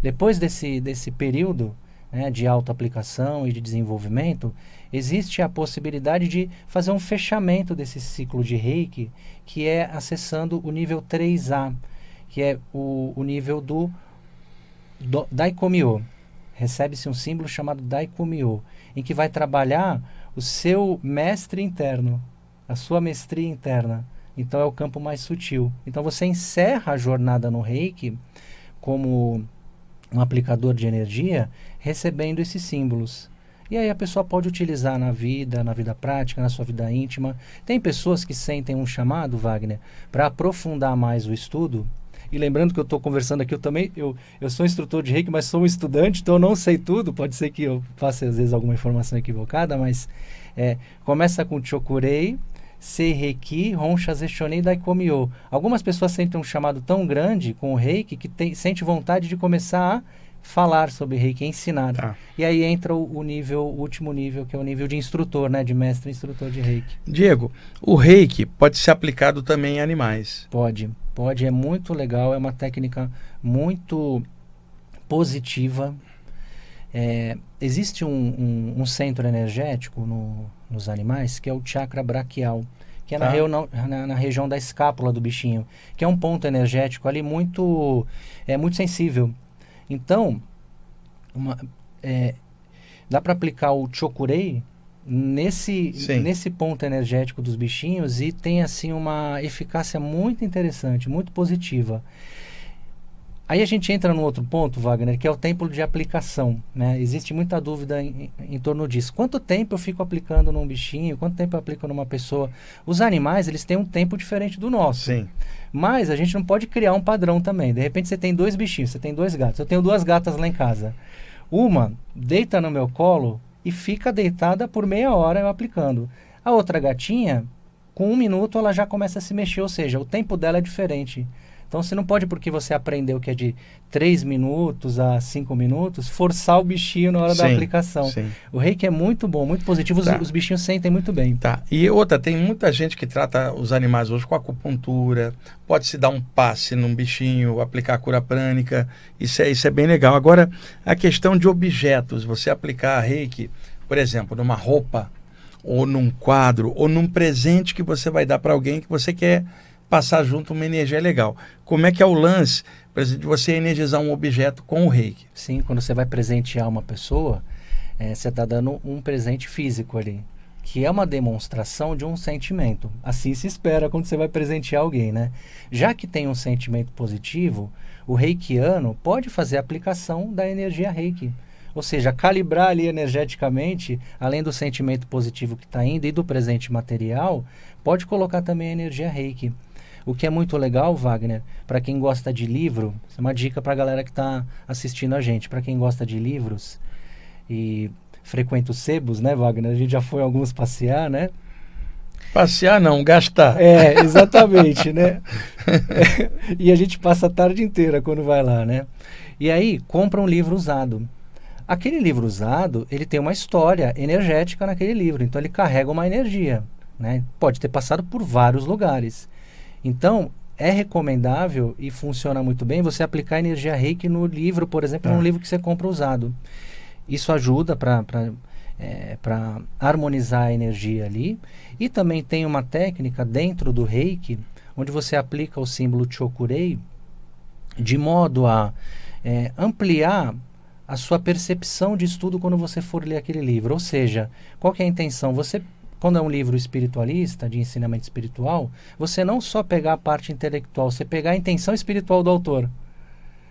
Depois desse, desse período né, de autoaplicação e de desenvolvimento, existe a possibilidade de fazer um fechamento desse ciclo de reiki, que é acessando o nível 3A, que é o, o nível do do, Daikomyo. Recebe-se um símbolo chamado Daikomyo, em que vai trabalhar o seu mestre interno, a sua mestria interna. Então é o campo mais sutil. Então você encerra a jornada no Reiki como um aplicador de energia, recebendo esses símbolos. E aí a pessoa pode utilizar na vida, na vida prática, na sua vida íntima. Tem pessoas que sentem um chamado, Wagner, para aprofundar mais o estudo e lembrando que eu estou conversando aqui, eu também eu, eu sou instrutor de reiki, mas sou um estudante, então eu não sei tudo. Pode ser que eu faça às vezes alguma informação equivocada, mas é, começa com Chokurei, Seireki, Honcha Zeshonei Daikomyo. Algumas pessoas sentem um chamado tão grande com o reiki que tem, sente vontade de começar a falar sobre reiki, ensinar. Tá. E aí entra o, o, nível, o último nível, que é o nível de instrutor, né? De mestre instrutor de reiki. Diego, o reiki pode ser aplicado também em animais. Pode. Pode, é muito legal, é uma técnica muito positiva. É, existe um, um, um, centro energético no, nos animais que é o chakra braquial, que é tá. na, na, na, região da escápula do bichinho, que é um ponto energético ali muito, é, muito sensível. Então, uma, é, dá para aplicar o chokurei nesse, nesse ponto energético dos bichinhos e tem assim uma eficácia muito interessante, muito positiva. Aí a gente entra no outro ponto, Wagner, que é o tempo de aplicação. Né? Existe muita dúvida em, em, torno disso. Quanto tempo eu fico aplicando num bichinho? Quanto tempo eu aplico numa pessoa? Os animais, eles têm um tempo diferente do nosso. Sim. Mas a gente não pode criar um padrão também. De repente você tem dois bichinhos, você tem dois gatos. Eu tenho duas gatas lá em casa. Uma deita no meu colo e fica deitada por meia hora eu aplicando. A outra gatinha, com um minuto, ela já começa a se mexer, ou seja, o tempo dela é diferente. Então você não pode, porque você aprendeu que é de 3 minutos a 5 minutos, forçar o bichinho na hora sim, da aplicação. Sim. O reiki é muito bom, muito positivo, tá. os, os, bichinhos sentem muito bem. Tá. E outra, tem muita gente que trata os animais hoje com acupuntura, pode se dar um passe num bichinho, aplicar cura prânica, isso é, isso é bem legal. Agora, a questão de objetos, você aplicar reiki, por exemplo, numa roupa, ou num quadro, ou num presente que você vai dar para alguém que você quer passar junto uma energia legal. Como é que é o lance, por exemplo, de você energizar um objeto com o reiki? Sim, quando você vai presentear uma pessoa, é, você está dando um presente físico ali, que é uma demonstração de um sentimento. Assim se espera quando você vai presentear alguém, né? Já que tem um sentimento positivo, o reikiano pode fazer a aplicação da energia reiki. Ou seja, calibrar ali energeticamente, além do sentimento positivo que está indo e do presente material, pode colocar também a energia reiki. O que é muito legal, Wagner, para quem gosta de livro, é uma dica para a galera que está assistindo a gente. Para quem gosta de livros e frequenta os sebos, né, Wagner? A gente já foi alguns passear, né? Passear não, gastar. É, exatamente, né? e a gente passa a tarde inteira quando vai lá, né? E aí, compra um livro usado. Aquele livro usado, ele tem uma história energética naquele livro, então ele carrega uma energia, né? Pode ter passado por vários lugares. Então, é recomendável e funciona muito bem você aplicar energia reiki no livro, por exemplo, é. num livro que você compra usado. Isso ajuda para é, para harmonizar a energia ali. E também tem uma técnica dentro do reiki, onde você aplica o símbolo Chokurei, de modo a é, ampliar a sua percepção de estudo quando você for ler aquele livro. Ou seja, qual é a intenção? Você quando é um livro espiritualista, de ensinamento espiritual, você não só pegar a parte intelectual, você pegar a intenção espiritual do autor.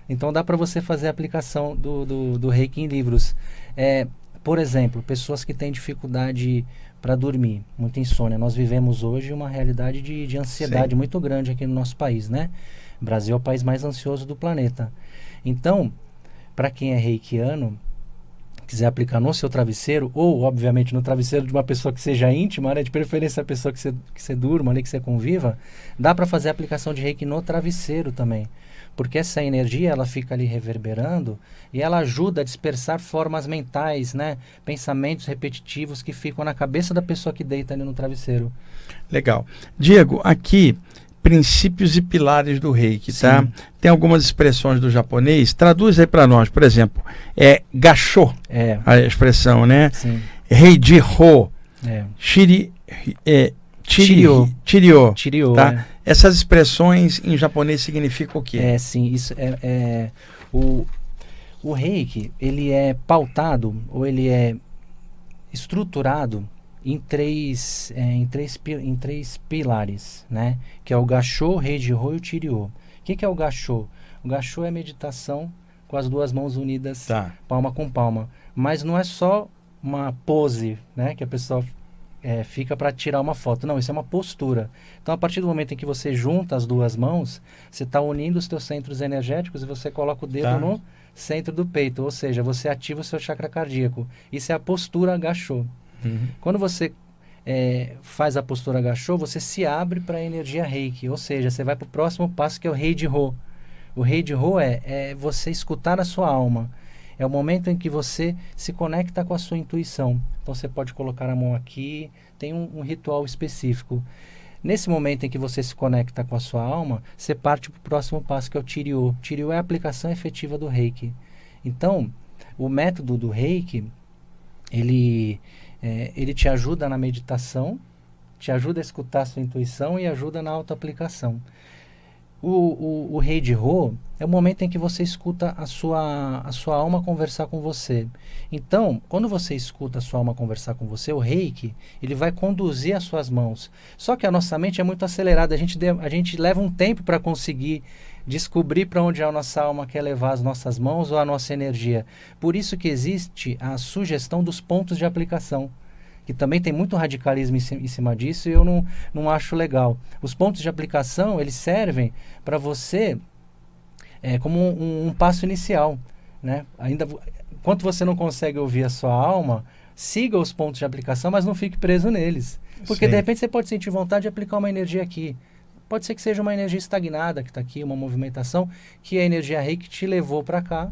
Então dá para você fazer a aplicação do, do, do reiki em livros. É, por exemplo, pessoas que têm dificuldade para dormir, muita insônia. Nós vivemos hoje uma realidade de, de ansiedade Sim. muito grande aqui no nosso país, né? O Brasil é o país mais ansioso do planeta. Então, para quem é reikiano, quiser aplicar no seu travesseiro, ou, obviamente, no travesseiro de uma pessoa que seja íntima, né? de preferência a pessoa que você, que você durma ali, que você conviva, dá para fazer a aplicação de reiki no travesseiro também. Porque essa energia, ela fica ali reverberando e ela ajuda a dispersar formas mentais, né? Pensamentos repetitivos que ficam na cabeça da pessoa que deita ali no travesseiro. Legal. Diego, aqui princípios e pilares do reiki, tá? Tem algumas expressões do japonês, traduz aí para nós, por exemplo, é gachô, é. a expressão, né? Sim. Heiji ho, é. shiri, é, chirio, chirio, chirio tá? É. Essas expressões em japonês significam o quê? É, sim, isso é, é o, o reiki, ele é pautado, ou ele é estruturado em três, é, em três, em três pilares, né? Que é o gachô, rei de ro e o tiriô. O que, que é o gachô? O gachô é meditação com as duas mãos unidas, tá. palma com palma. Mas não é só uma pose, né? Que a pessoa é, fica para tirar uma foto. Não, isso é uma postura. Então, a partir do momento em que você junta as duas mãos, você está unindo os seus centros energéticos e você coloca o dedo tá. no centro do peito, ou seja, você ativa o seu chakra cardíaco. Isso é a postura agachou. Uhum. Quando você é, faz a postura agachou, você se abre para a energia reiki, ou seja, você vai para o próximo passo que é o rei de Ho. O rei de Ho é, é você escutar a sua alma. É o momento em que você se conecta com a sua intuição. Então você pode colocar a mão aqui, tem um, um ritual específico. Nesse momento em que você se conecta com a sua alma, você parte para o próximo passo, que é o Tiryu. Tiryu é a aplicação efetiva do reiki. Então, o método do reiki, ele é, ele te ajuda na meditação, te ajuda a escutar a sua intuição e ajuda na auto-aplicação. O, o, o rei de Rô é o momento em que você escuta a sua, a sua alma conversar com você. Então, quando você escuta a sua alma conversar com você, o reiki, ele vai conduzir as suas mãos. Só que a nossa mente é muito acelerada, a gente, de, a gente leva um tempo para conseguir descobrir para onde a nossa alma quer levar as nossas mãos ou a nossa energia. Por isso que existe a sugestão dos pontos de aplicação, que também tem muito radicalismo em cima disso e eu não, não acho legal. Os pontos de aplicação, eles servem para você é, como um, um, passo inicial. Né? Ainda, enquanto você não consegue ouvir a sua alma, siga os pontos de aplicação, mas não fique preso neles. Porque Sim. de repente você pode sentir vontade de aplicar uma energia aqui. Pode ser que seja uma energia estagnada que está aqui, uma movimentação, que a energia rei que te levou para cá.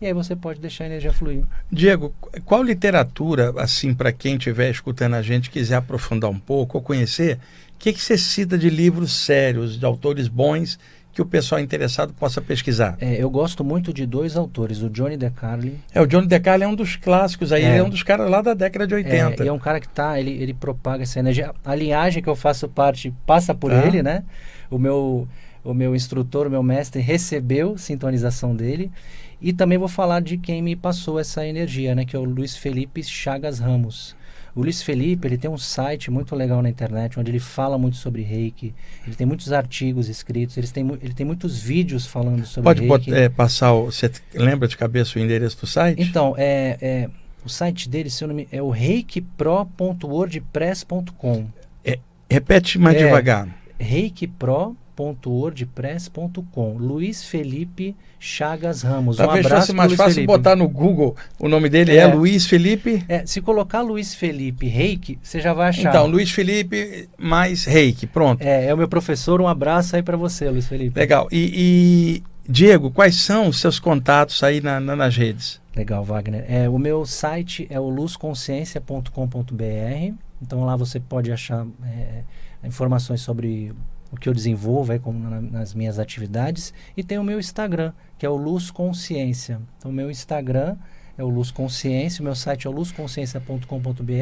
E aí você pode deixar a energia fluir. Diego, qual literatura, assim, para quem estiver escutando a gente, quiser aprofundar um pouco ou conhecer, o que, que você cita de livros sérios, de autores bons que o pessoal interessado possa pesquisar? É, eu gosto muito de dois autores, o Johnny DeCarli. É, o Johnny DeCarli é um dos clássicos aí, é, ele é um dos caras lá da década de 80. É, é um cara que tá, ele, ele propaga essa energia. A linhagem que eu faço parte passa por ah. ele, né? O meu, o meu instrutor, o meu mestre recebeu sintonização dele. E também vou falar de quem me passou essa energia, né? Que é o Luiz Felipe Chagas Ramos. O Luiz Felipe, ele tem um site muito legal na internet, onde ele fala muito sobre reiki. Ele tem muitos artigos escritos, ele tem, ele tem muitos vídeos falando sobre Pode reiki. Pode é, passar, o, você lembra de cabeça o endereço do site? Então, é, é o site dele, se eu não me, é o reikipro.wordpress.com. É, repete mais é, devagar. reikipro.com wordpress.com. Luiz Felipe Chagas Ramos. Talvez um abraço fosse mais fácil Felipe. botar no Google. O nome dele é, é Luiz Felipe. É, se colocar Luiz Felipe Reiki, você já vai achar. Então, Luiz Felipe mais Reiki, pronto. É, é o meu professor. Um abraço aí para você, Luiz Felipe. Legal. E, e, Diego, quais são os seus contatos aí na, na, nas redes? Legal, Wagner. É, o meu site é o luzconsciência.com.br. Então lá você pode achar é, informações sobre o que eu desenvolvo aí como na, nas minhas atividades. E tem o meu Instagram, que é o Luz Consciência. Então, o meu Instagram é o Luz Consciência, o meu site é o luzconsciência.com.br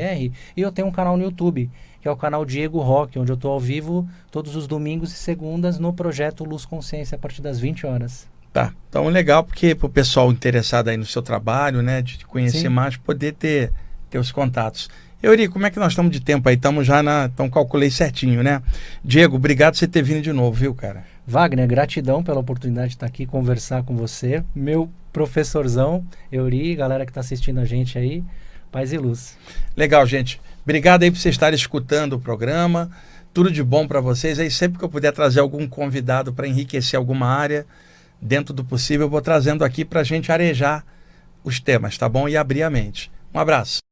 e eu tenho um canal no YouTube, que é o canal Diego Rock, onde eu estou ao vivo todos os domingos e segundas no projeto Luz Consciência a partir das 20 horas. Tá, então legal porque para o pessoal interessado aí no seu trabalho, né, de conhecer Sim. mais, poder ter, ter os contatos. Euri, como é que nós estamos de tempo aí? Estamos já na. Então calculei certinho, né? Diego, obrigado por você ter vindo de novo, viu, cara? Wagner, gratidão pela oportunidade de estar aqui conversar com você. Meu professorzão, Euri, galera que está assistindo a gente aí. Paz e luz. Legal, gente. Obrigado aí por vocês estarem escutando o programa. Tudo de bom para vocês. Aí sempre que eu puder trazer algum convidado para enriquecer alguma área, dentro do possível, eu vou trazendo aqui para a gente arejar os temas, tá bom? E abrir a mente. Um abraço.